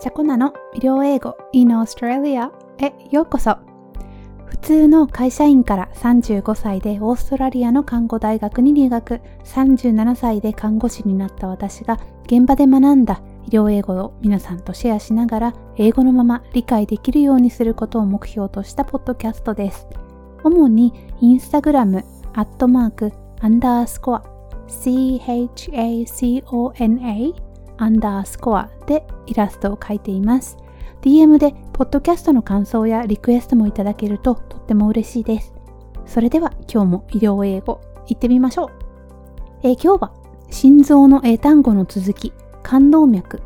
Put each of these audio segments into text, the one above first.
チャコナの医療英語 in Australia へようこそ。普通の会社員から35歳でオーストラリアの看護大学に入学。37歳で看護師になった私が現場で学んだ医療英語を皆さんとシェアしながら英語のまま理解できるようにすることを目標としたポッドキャストです。主にインスタグラムアットマークアンダースコア CHACONA アンダースコアでイラストを描いています。DM でポッドキャストの感想やリクエストもいただけるととっても嬉しいです。それでは今日も医療英語行ってみましょう。えー、今日は心臓の英単語の続き、冠動脈、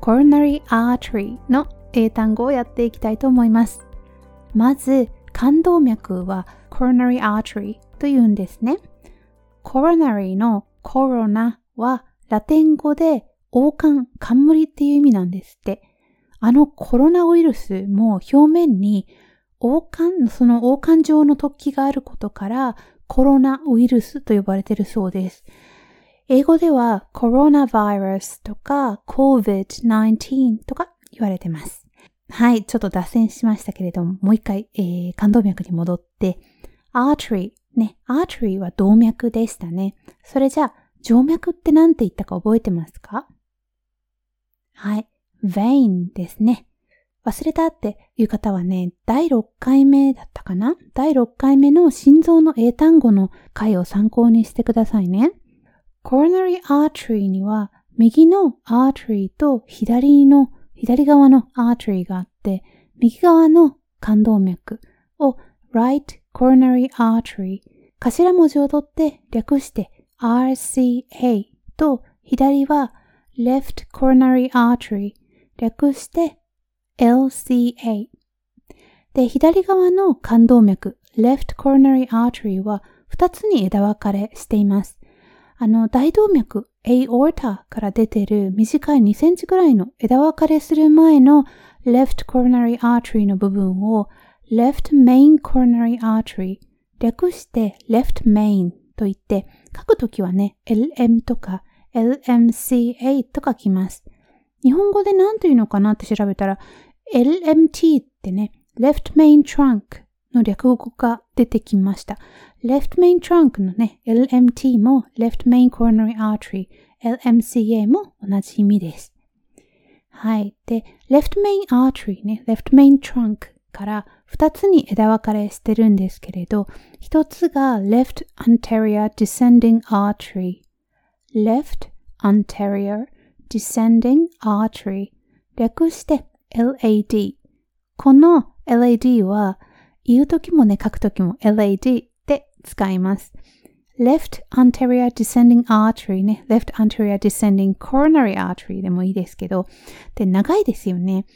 coronary artery の英単語をやっていきたいと思います。まず、冠動脈は coronary artery というんですね。coronary のコロナはラテン語で王冠、冠っていう意味なんですって。あのコロナウイルスも表面に王冠、その王冠状の突起があることからコロナウイルスと呼ばれてるそうです。英語ではコロナウイルスとか COVID-19 とか言われてます。はい、ちょっと脱線しましたけれども、もう一回、えー、冠動脈に戻って、artery ね、artery は動脈でしたね。それじゃあ、静脈って何て言ったか覚えてますか？はい。vein ですね。忘れたっていう方はね、第6回目だったかな？第6回目の心臓の英単語の回を参考にしてくださいね。coronary artery には右の artery と左の、左側の artery があって、右側の冠動脈を right coronary artery 頭文字を取って略して RCA と左は left coronary artery 略して LCA で、左側の冠動脈 left coronary artery は2つに枝分かれしています。あの、大動脈 aorta から出てる短い2センチぐらいの枝分かれする前の left coronary artery の部分を left main coronary artery 略して left main と言って書くときはね、LM とか LMCA と書きます。日本語で何というのかなって調べたら、LMT ってね、Left Main Trunk の略語が出てきました。Left Main Trunk のね、LMT も Left Main Coronary Artery、LMCA も同じ意味です。はい。で、Left Main Artery ね、Left Main Trunk から2つに枝分かれしてるんですけれど、1つが Left Anterior Descending Artery left anterior descending artery 略して LAD この LAD は言うときもね書くときも LAD で使います left anterior descending artery ね left anterior descending coronary artery でもいいですけどで長いですよね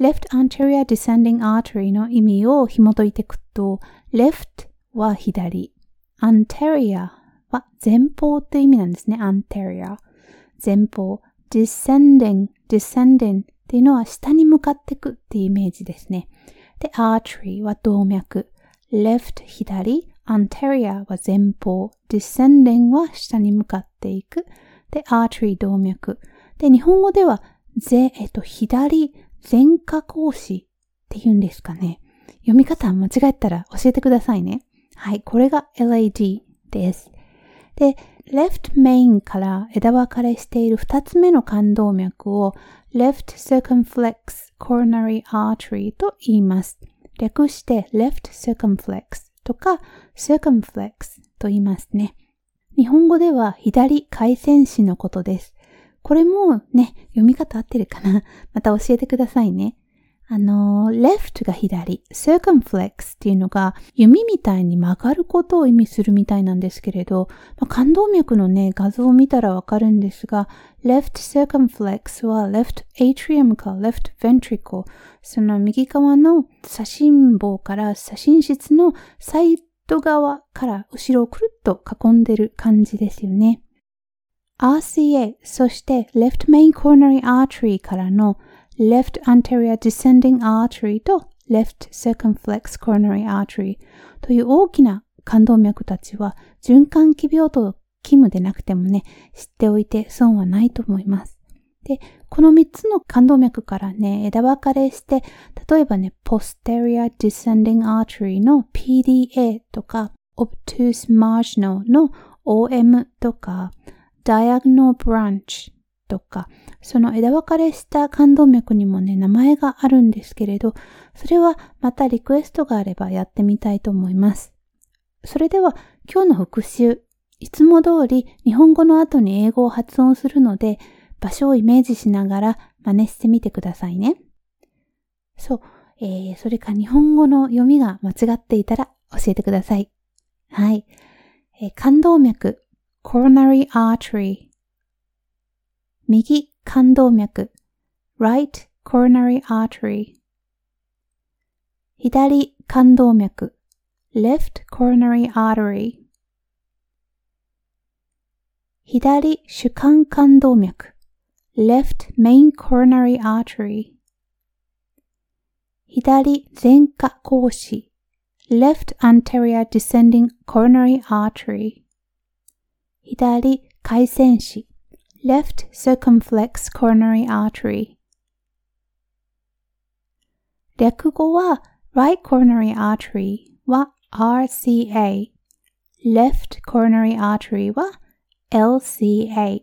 left anterior descending artery の意味を紐解いていくと left は左 anterior は前方という意味なんですね。anterior。前方。descending, descending っていうのは下に向かっていくっていうイメージですね。で、artery は動脈。left 左。anterior は前方。descending は下に向かっていく。で、artery 動脈。で、日本語では、ぜ、えっと、左、前下格子って言うんですかね。読み方間違えたら教えてくださいね。はい、これが LAD です。で、left main から枝分かれしている二つ目の冠動脈を left circumflex coronary artery と言います。略して left circumflex とか circumflex と言いますね。日本語では左回線子のことです。これもね、読み方合ってるかな？また教えてくださいね。あの、left が左、circumflex っていうのが弓みたいに曲がることを意味するみたいなんですけれど、まあ、冠動脈のね、画像を見たらわかるんですが、left circumflex は left atrium か left ventricle、その右側の左心房から左心室のサイド側から後ろをくるっと囲んでる感じですよね。RCA、そして left main coronary artery からの left anterior descending artery と left circumflex coronary artery という大きな冠動脈たちは循環器病と勤務でなくてもね、知っておいて損はないと思います。で、この3つの冠動脈からね、枝分かれして、例えばね、posterior descending artery の PDA とか、obtuse marginal の OM とか、diagonal branch とか、その枝分かれした冠動脈にもね、名前があるんですけれど、それはまたリクエストがあればやってみたいと思います。それでは今日の復習、いつも通り日本語の後に英語を発音するので、場所をイメージしながら真似してみてくださいね。そう、えー、それか日本語の読みが間違っていたら教えてください。はい。えー、冠動脈、coronary artery。右冠動脈、right coronary artery。左冠動脈、left coronary artery。左主幹冠動脈、left main coronary artery 左前下格子 left anterior descending coronary artery 左回線子 left circumflex coronary artery 略語は right coronary artery は RCA left coronary artery は LCA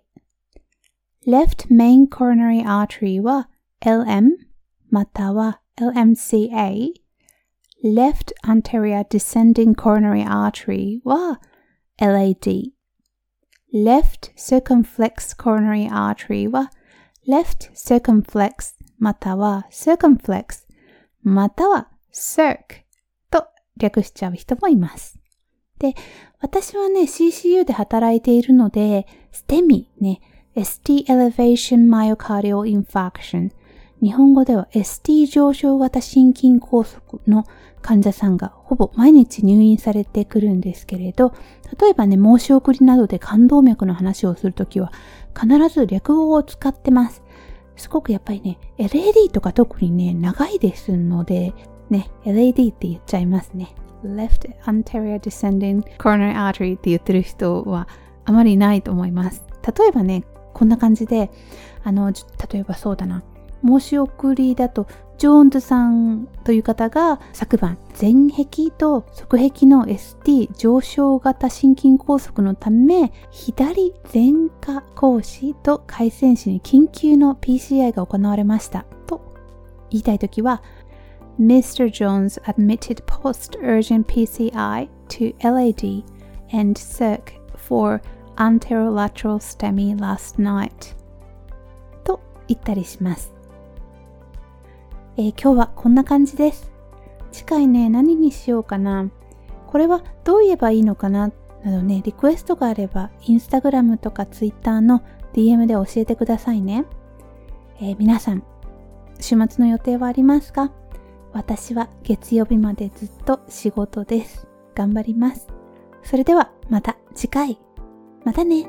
left main coronary artery は LM または LMCA left anterior descending coronary artery は LAD left circumflex coronary artery は left circumflex または circumflex または circ と略しちゃう人もいます。で、私はね、CCU で働いているので、STEMI ね、ST Elevation Myocardial Infarction 日本語では ST 上昇型心筋梗塞の患者さんがほぼ毎日入院されてくるんですけれど、例えばね、申し送りなどで冠動脈の話をするときは必ず略語を使ってます。すごくやっぱりね、LAD とか特にね、長いですので、ね、LAD って言っちゃいますね。Left Anterior Descending Coronary Artery って言ってる人はあまりいないと思います。例えばね、こんな感じで、あの、例えばそうだな、申し送りだと、ジョーンズさんという方が昨晩、前壁と側壁の ST 上昇型心筋梗塞のため、左前下講師と回線士に緊急の PCI が行われました。と言いたいときは、Mr. Jones admitted post-urgent PCI to LAD and CIRC for anterolateral STEMI last night と言ったりします、えー、今日はこんな感じです次回ね何にしようかなこれはどう言えばいいのかな？などねリクエストがあればインスタグラムとかツイッターの DM で教えてくださいね、えー、皆さん週末の予定はありますか？私は月曜日までずっと仕事です。頑張ります。それではまた次回。またね